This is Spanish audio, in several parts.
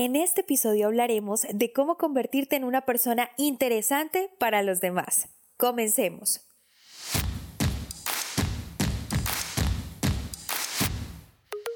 En este episodio hablaremos de cómo convertirte en una persona interesante para los demás. Comencemos.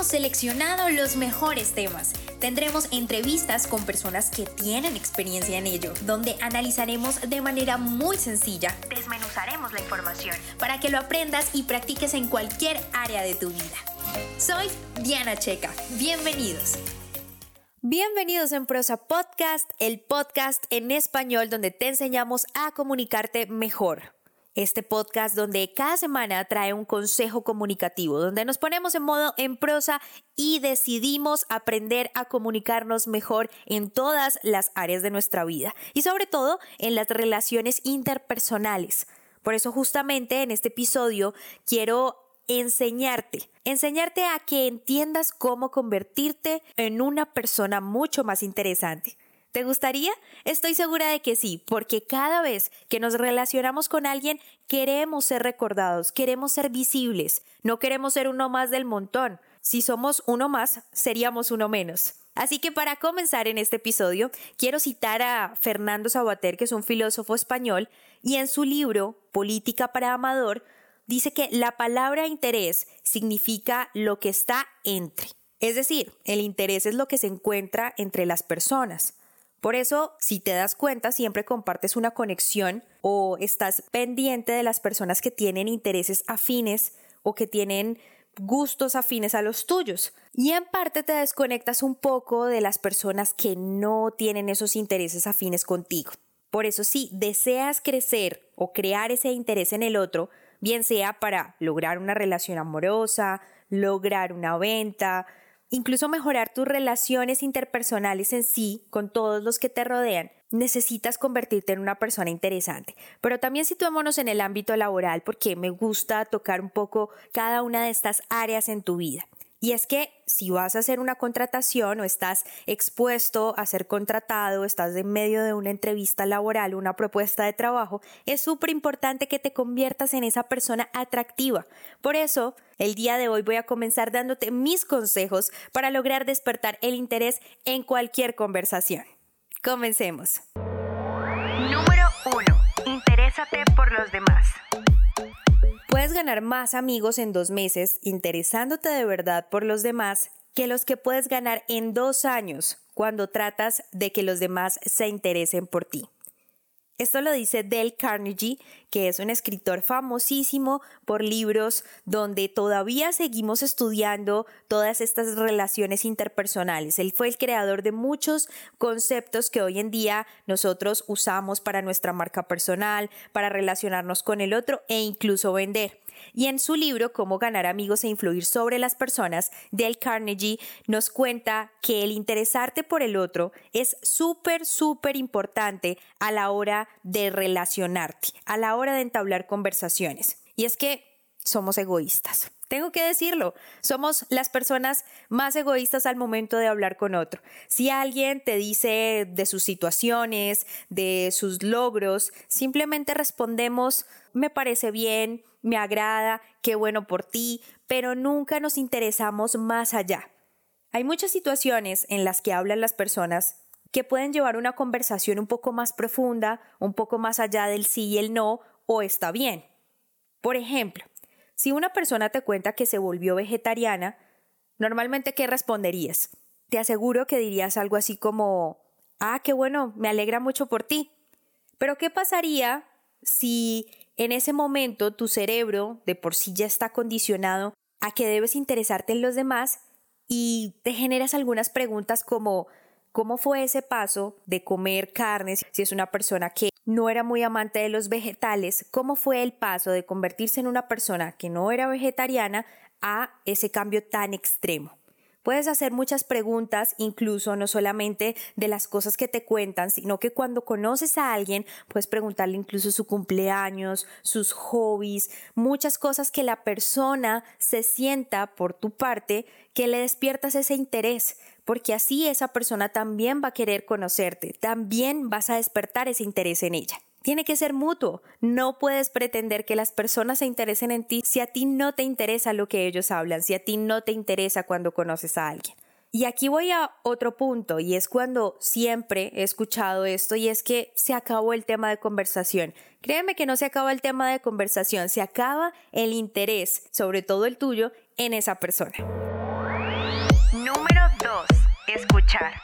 Hemos seleccionado los mejores temas. Tendremos entrevistas con personas que tienen experiencia en ello, donde analizaremos de manera muy sencilla, desmenuzaremos la información para que lo aprendas y practiques en cualquier área de tu vida. Soy Diana Checa. Bienvenidos. Bienvenidos en Prosa Podcast, el podcast en español donde te enseñamos a comunicarte mejor. Este podcast donde cada semana trae un consejo comunicativo, donde nos ponemos en modo en prosa y decidimos aprender a comunicarnos mejor en todas las áreas de nuestra vida y sobre todo en las relaciones interpersonales. Por eso justamente en este episodio quiero enseñarte, enseñarte a que entiendas cómo convertirte en una persona mucho más interesante. ¿Te gustaría? Estoy segura de que sí, porque cada vez que nos relacionamos con alguien queremos ser recordados, queremos ser visibles, no queremos ser uno más del montón. Si somos uno más, seríamos uno menos. Así que para comenzar en este episodio, quiero citar a Fernando Sabater, que es un filósofo español, y en su libro Política para Amador, dice que la palabra interés significa lo que está entre. Es decir, el interés es lo que se encuentra entre las personas. Por eso, si te das cuenta, siempre compartes una conexión o estás pendiente de las personas que tienen intereses afines o que tienen gustos afines a los tuyos. Y en parte te desconectas un poco de las personas que no tienen esos intereses afines contigo. Por eso si deseas crecer o crear ese interés en el otro, bien sea para lograr una relación amorosa, lograr una venta, incluso mejorar tus relaciones interpersonales en sí con todos los que te rodean, necesitas convertirte en una persona interesante. Pero también situémonos en el ámbito laboral porque me gusta tocar un poco cada una de estas áreas en tu vida. Y es que si vas a hacer una contratación o estás expuesto a ser contratado, estás en medio de una entrevista laboral, una propuesta de trabajo, es súper importante que te conviertas en esa persona atractiva. Por eso, el día de hoy voy a comenzar dándote mis consejos para lograr despertar el interés en cualquier conversación. Comencemos. Número 1. Interésate por los demás. Ganar más amigos en dos meses interesándote de verdad por los demás que los que puedes ganar en dos años cuando tratas de que los demás se interesen por ti. Esto lo dice Dale Carnegie, que es un escritor famosísimo por libros donde todavía seguimos estudiando todas estas relaciones interpersonales. Él fue el creador de muchos conceptos que hoy en día nosotros usamos para nuestra marca personal, para relacionarnos con el otro e incluso vender. Y en su libro Cómo ganar amigos e influir sobre las personas, Dale Carnegie nos cuenta que el interesarte por el otro es súper, súper importante a la hora de relacionarte, a la hora de entablar conversaciones. Y es que somos egoístas. Tengo que decirlo, somos las personas más egoístas al momento de hablar con otro. Si alguien te dice de sus situaciones, de sus logros, simplemente respondemos, me parece bien, me agrada, qué bueno por ti, pero nunca nos interesamos más allá. Hay muchas situaciones en las que hablan las personas que pueden llevar una conversación un poco más profunda, un poco más allá del sí y el no, o está bien. Por ejemplo, si una persona te cuenta que se volvió vegetariana, normalmente ¿qué responderías? Te aseguro que dirías algo así como, ah, qué bueno, me alegra mucho por ti. Pero ¿qué pasaría si en ese momento tu cerebro de por sí ya está condicionado a que debes interesarte en los demás y te generas algunas preguntas como, ¿cómo fue ese paso de comer carnes si es una persona que no era muy amante de los vegetales, cómo fue el paso de convertirse en una persona que no era vegetariana a ese cambio tan extremo. Puedes hacer muchas preguntas, incluso no solamente de las cosas que te cuentan, sino que cuando conoces a alguien, puedes preguntarle incluso su cumpleaños, sus hobbies, muchas cosas que la persona se sienta por tu parte, que le despiertas ese interés porque así esa persona también va a querer conocerte, también vas a despertar ese interés en ella. Tiene que ser mutuo. No puedes pretender que las personas se interesen en ti si a ti no te interesa lo que ellos hablan, si a ti no te interesa cuando conoces a alguien. Y aquí voy a otro punto, y es cuando siempre he escuchado esto, y es que se acabó el tema de conversación. Créeme que no se acaba el tema de conversación, se acaba el interés, sobre todo el tuyo, en esa persona. Número 2. Escuchar.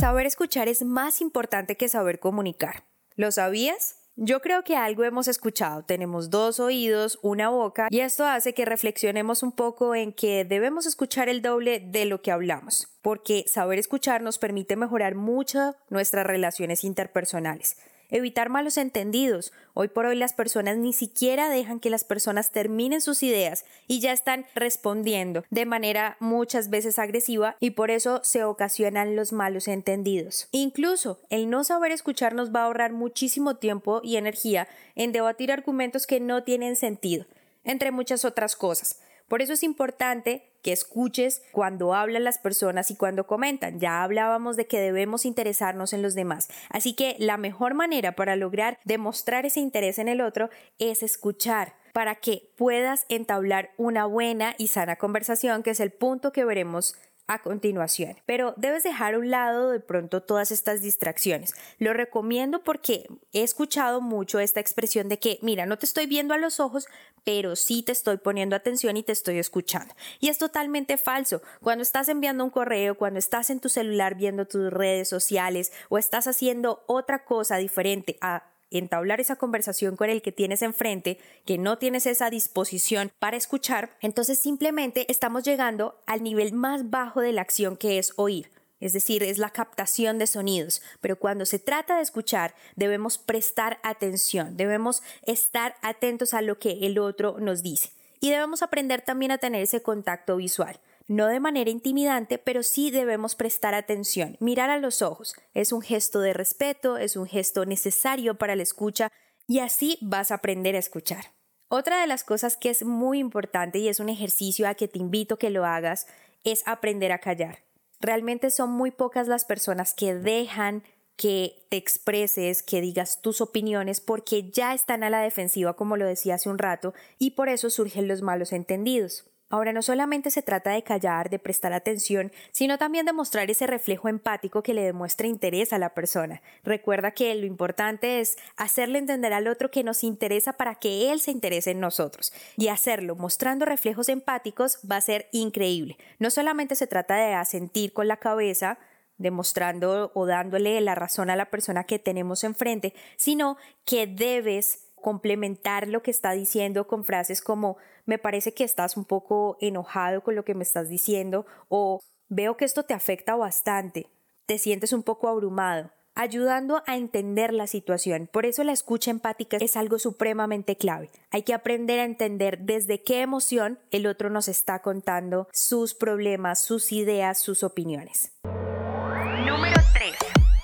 Saber escuchar es más importante que saber comunicar. ¿Lo sabías? Yo creo que algo hemos escuchado. Tenemos dos oídos, una boca, y esto hace que reflexionemos un poco en que debemos escuchar el doble de lo que hablamos, porque saber escuchar nos permite mejorar mucho nuestras relaciones interpersonales evitar malos entendidos. Hoy por hoy las personas ni siquiera dejan que las personas terminen sus ideas y ya están respondiendo de manera muchas veces agresiva y por eso se ocasionan los malos entendidos. Incluso el no saber escuchar nos va a ahorrar muchísimo tiempo y energía en debatir argumentos que no tienen sentido, entre muchas otras cosas. Por eso es importante que escuches cuando hablan las personas y cuando comentan. Ya hablábamos de que debemos interesarnos en los demás. Así que la mejor manera para lograr demostrar ese interés en el otro es escuchar para que puedas entablar una buena y sana conversación, que es el punto que veremos a continuación. Pero debes dejar a un lado de pronto todas estas distracciones. Lo recomiendo porque he escuchado mucho esta expresión de que, mira, no te estoy viendo a los ojos, pero sí te estoy poniendo atención y te estoy escuchando. Y es totalmente falso. Cuando estás enviando un correo, cuando estás en tu celular viendo tus redes sociales o estás haciendo otra cosa diferente a entablar esa conversación con el que tienes enfrente, que no tienes esa disposición para escuchar, entonces simplemente estamos llegando al nivel más bajo de la acción que es oír. Es decir, es la captación de sonidos. Pero cuando se trata de escuchar, debemos prestar atención, debemos estar atentos a lo que el otro nos dice. Y debemos aprender también a tener ese contacto visual no de manera intimidante, pero sí debemos prestar atención, mirar a los ojos. Es un gesto de respeto, es un gesto necesario para la escucha y así vas a aprender a escuchar. Otra de las cosas que es muy importante y es un ejercicio a que te invito que lo hagas es aprender a callar. Realmente son muy pocas las personas que dejan que te expreses, que digas tus opiniones porque ya están a la defensiva como lo decía hace un rato y por eso surgen los malos entendidos. Ahora no solamente se trata de callar, de prestar atención, sino también de mostrar ese reflejo empático que le demuestre interés a la persona. Recuerda que lo importante es hacerle entender al otro que nos interesa para que él se interese en nosotros. Y hacerlo mostrando reflejos empáticos va a ser increíble. No solamente se trata de asentir con la cabeza, demostrando o dándole la razón a la persona que tenemos enfrente, sino que debes complementar lo que está diciendo con frases como me parece que estás un poco enojado con lo que me estás diciendo o veo que esto te afecta bastante, te sientes un poco abrumado, ayudando a entender la situación. Por eso la escucha empática es algo supremamente clave. Hay que aprender a entender desde qué emoción el otro nos está contando sus problemas, sus ideas, sus opiniones. Número 3.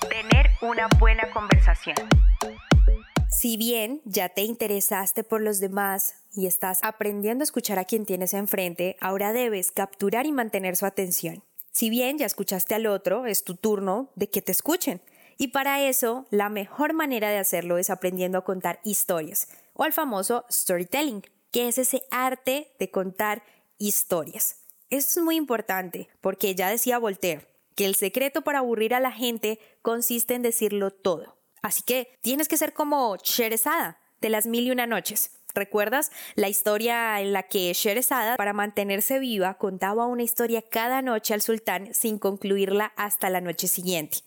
Tener una buena conversación. Si bien ya te interesaste por los demás y estás aprendiendo a escuchar a quien tienes enfrente, ahora debes capturar y mantener su atención. Si bien ya escuchaste al otro, es tu turno de que te escuchen. Y para eso, la mejor manera de hacerlo es aprendiendo a contar historias, o al famoso storytelling, que es ese arte de contar historias. Esto es muy importante, porque ya decía Voltaire, que el secreto para aburrir a la gente consiste en decirlo todo. Así que tienes que ser como Sherezada de las mil y una noches. ¿Recuerdas la historia en la que Sherezada, para mantenerse viva, contaba una historia cada noche al sultán sin concluirla hasta la noche siguiente?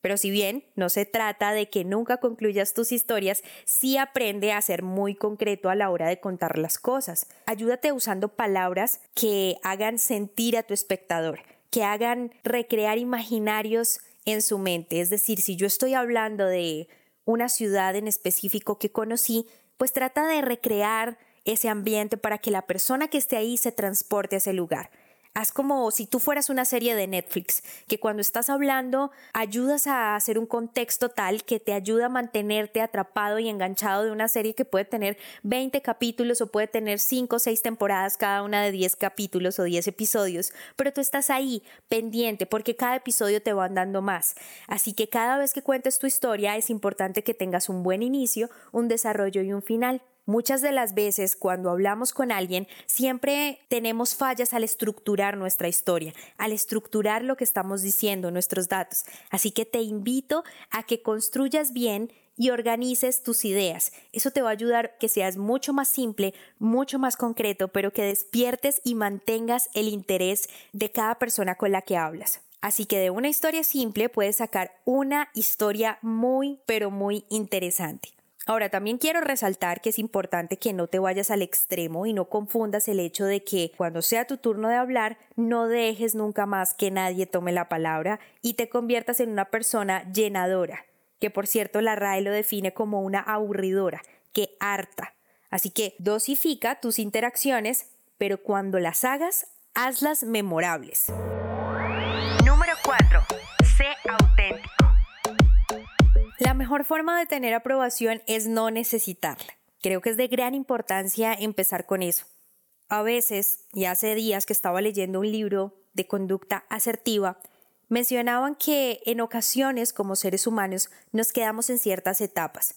Pero si bien no se trata de que nunca concluyas tus historias, sí aprende a ser muy concreto a la hora de contar las cosas. Ayúdate usando palabras que hagan sentir a tu espectador, que hagan recrear imaginarios en su mente. Es decir, si yo estoy hablando de una ciudad en específico que conocí, pues trata de recrear ese ambiente para que la persona que esté ahí se transporte a ese lugar. Haz como si tú fueras una serie de Netflix, que cuando estás hablando ayudas a hacer un contexto tal que te ayuda a mantenerte atrapado y enganchado de una serie que puede tener 20 capítulos o puede tener 5 o 6 temporadas, cada una de 10 capítulos o 10 episodios, pero tú estás ahí pendiente porque cada episodio te va dando más. Así que cada vez que cuentes tu historia es importante que tengas un buen inicio, un desarrollo y un final. Muchas de las veces cuando hablamos con alguien siempre tenemos fallas al estructurar nuestra historia, al estructurar lo que estamos diciendo, nuestros datos. Así que te invito a que construyas bien y organices tus ideas. Eso te va a ayudar que seas mucho más simple, mucho más concreto, pero que despiertes y mantengas el interés de cada persona con la que hablas. Así que de una historia simple puedes sacar una historia muy, pero muy interesante. Ahora, también quiero resaltar que es importante que no te vayas al extremo y no confundas el hecho de que cuando sea tu turno de hablar, no dejes nunca más que nadie tome la palabra y te conviertas en una persona llenadora, que por cierto la RAE lo define como una aburridora, que harta. Así que dosifica tus interacciones, pero cuando las hagas, hazlas memorables. Mejor forma de tener aprobación es no necesitarla. Creo que es de gran importancia empezar con eso. A veces, y hace días que estaba leyendo un libro de conducta asertiva, mencionaban que en ocasiones como seres humanos nos quedamos en ciertas etapas.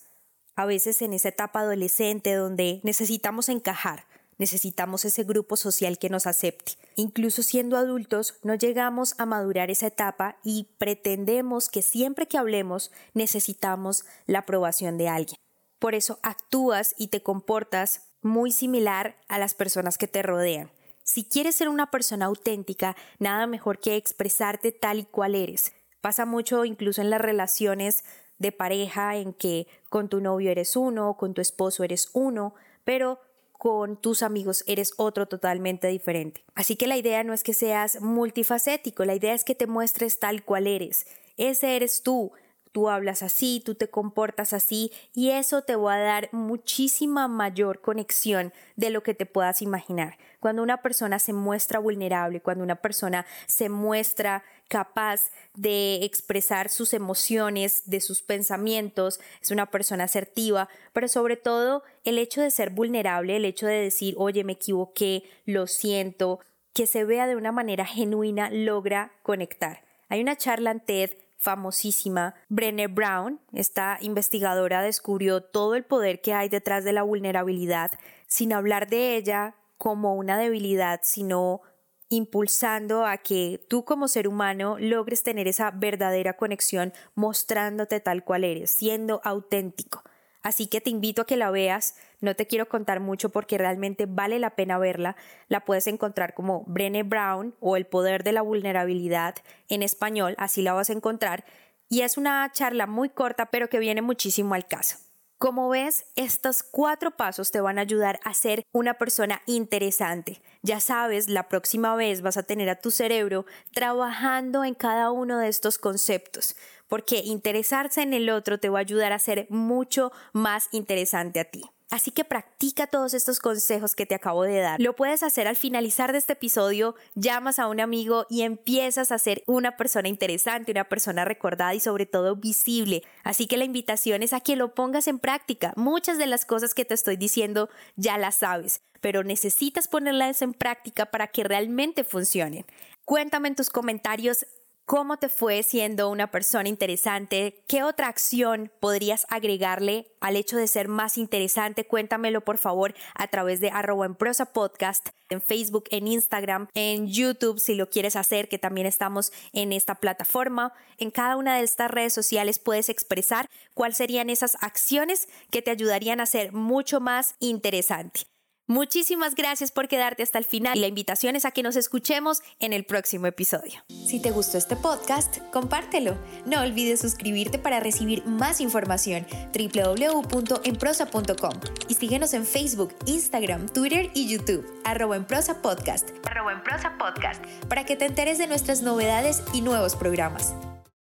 A veces en esa etapa adolescente donde necesitamos encajar, necesitamos ese grupo social que nos acepte. Incluso siendo adultos, no llegamos a madurar esa etapa y pretendemos que siempre que hablemos necesitamos la aprobación de alguien. Por eso actúas y te comportas muy similar a las personas que te rodean. Si quieres ser una persona auténtica, nada mejor que expresarte tal y cual eres. Pasa mucho incluso en las relaciones de pareja en que con tu novio eres uno, con tu esposo eres uno, pero con tus amigos eres otro totalmente diferente. Así que la idea no es que seas multifacético, la idea es que te muestres tal cual eres. Ese eres tú. Tú hablas así, tú te comportas así y eso te va a dar muchísima mayor conexión de lo que te puedas imaginar. Cuando una persona se muestra vulnerable, cuando una persona se muestra capaz de expresar sus emociones, de sus pensamientos, es una persona asertiva, pero sobre todo el hecho de ser vulnerable, el hecho de decir, oye, me equivoqué, lo siento, que se vea de una manera genuina, logra conectar. Hay una charla en TED famosísima, Brené Brown, esta investigadora descubrió todo el poder que hay detrás de la vulnerabilidad, sin hablar de ella como una debilidad, sino impulsando a que tú como ser humano logres tener esa verdadera conexión mostrándote tal cual eres, siendo auténtico. Así que te invito a que la veas, no te quiero contar mucho porque realmente vale la pena verla, la puedes encontrar como Brené Brown o El poder de la vulnerabilidad en español, así la vas a encontrar, y es una charla muy corta pero que viene muchísimo al caso. Como ves, estos cuatro pasos te van a ayudar a ser una persona interesante. Ya sabes, la próxima vez vas a tener a tu cerebro trabajando en cada uno de estos conceptos, porque interesarse en el otro te va a ayudar a ser mucho más interesante a ti. Así que practica todos estos consejos que te acabo de dar. Lo puedes hacer al finalizar de este episodio, llamas a un amigo y empiezas a ser una persona interesante, una persona recordada y sobre todo visible. Así que la invitación es a que lo pongas en práctica. Muchas de las cosas que te estoy diciendo ya las sabes, pero necesitas ponerlas en práctica para que realmente funcionen. Cuéntame en tus comentarios ¿Cómo te fue siendo una persona interesante? ¿Qué otra acción podrías agregarle al hecho de ser más interesante? Cuéntamelo por favor a través de arroba en prosa podcast, en Facebook, en Instagram, en YouTube si lo quieres hacer, que también estamos en esta plataforma. En cada una de estas redes sociales puedes expresar cuáles serían esas acciones que te ayudarían a ser mucho más interesante. Muchísimas gracias por quedarte hasta el final y la invitación es a que nos escuchemos en el próximo episodio. Si te gustó este podcast, compártelo. No olvides suscribirte para recibir más información www.enprosa.com y síguenos en Facebook, Instagram, Twitter y YouTube, arroba en prosa podcast, arroba en prosa podcast, para que te enteres de nuestras novedades y nuevos programas.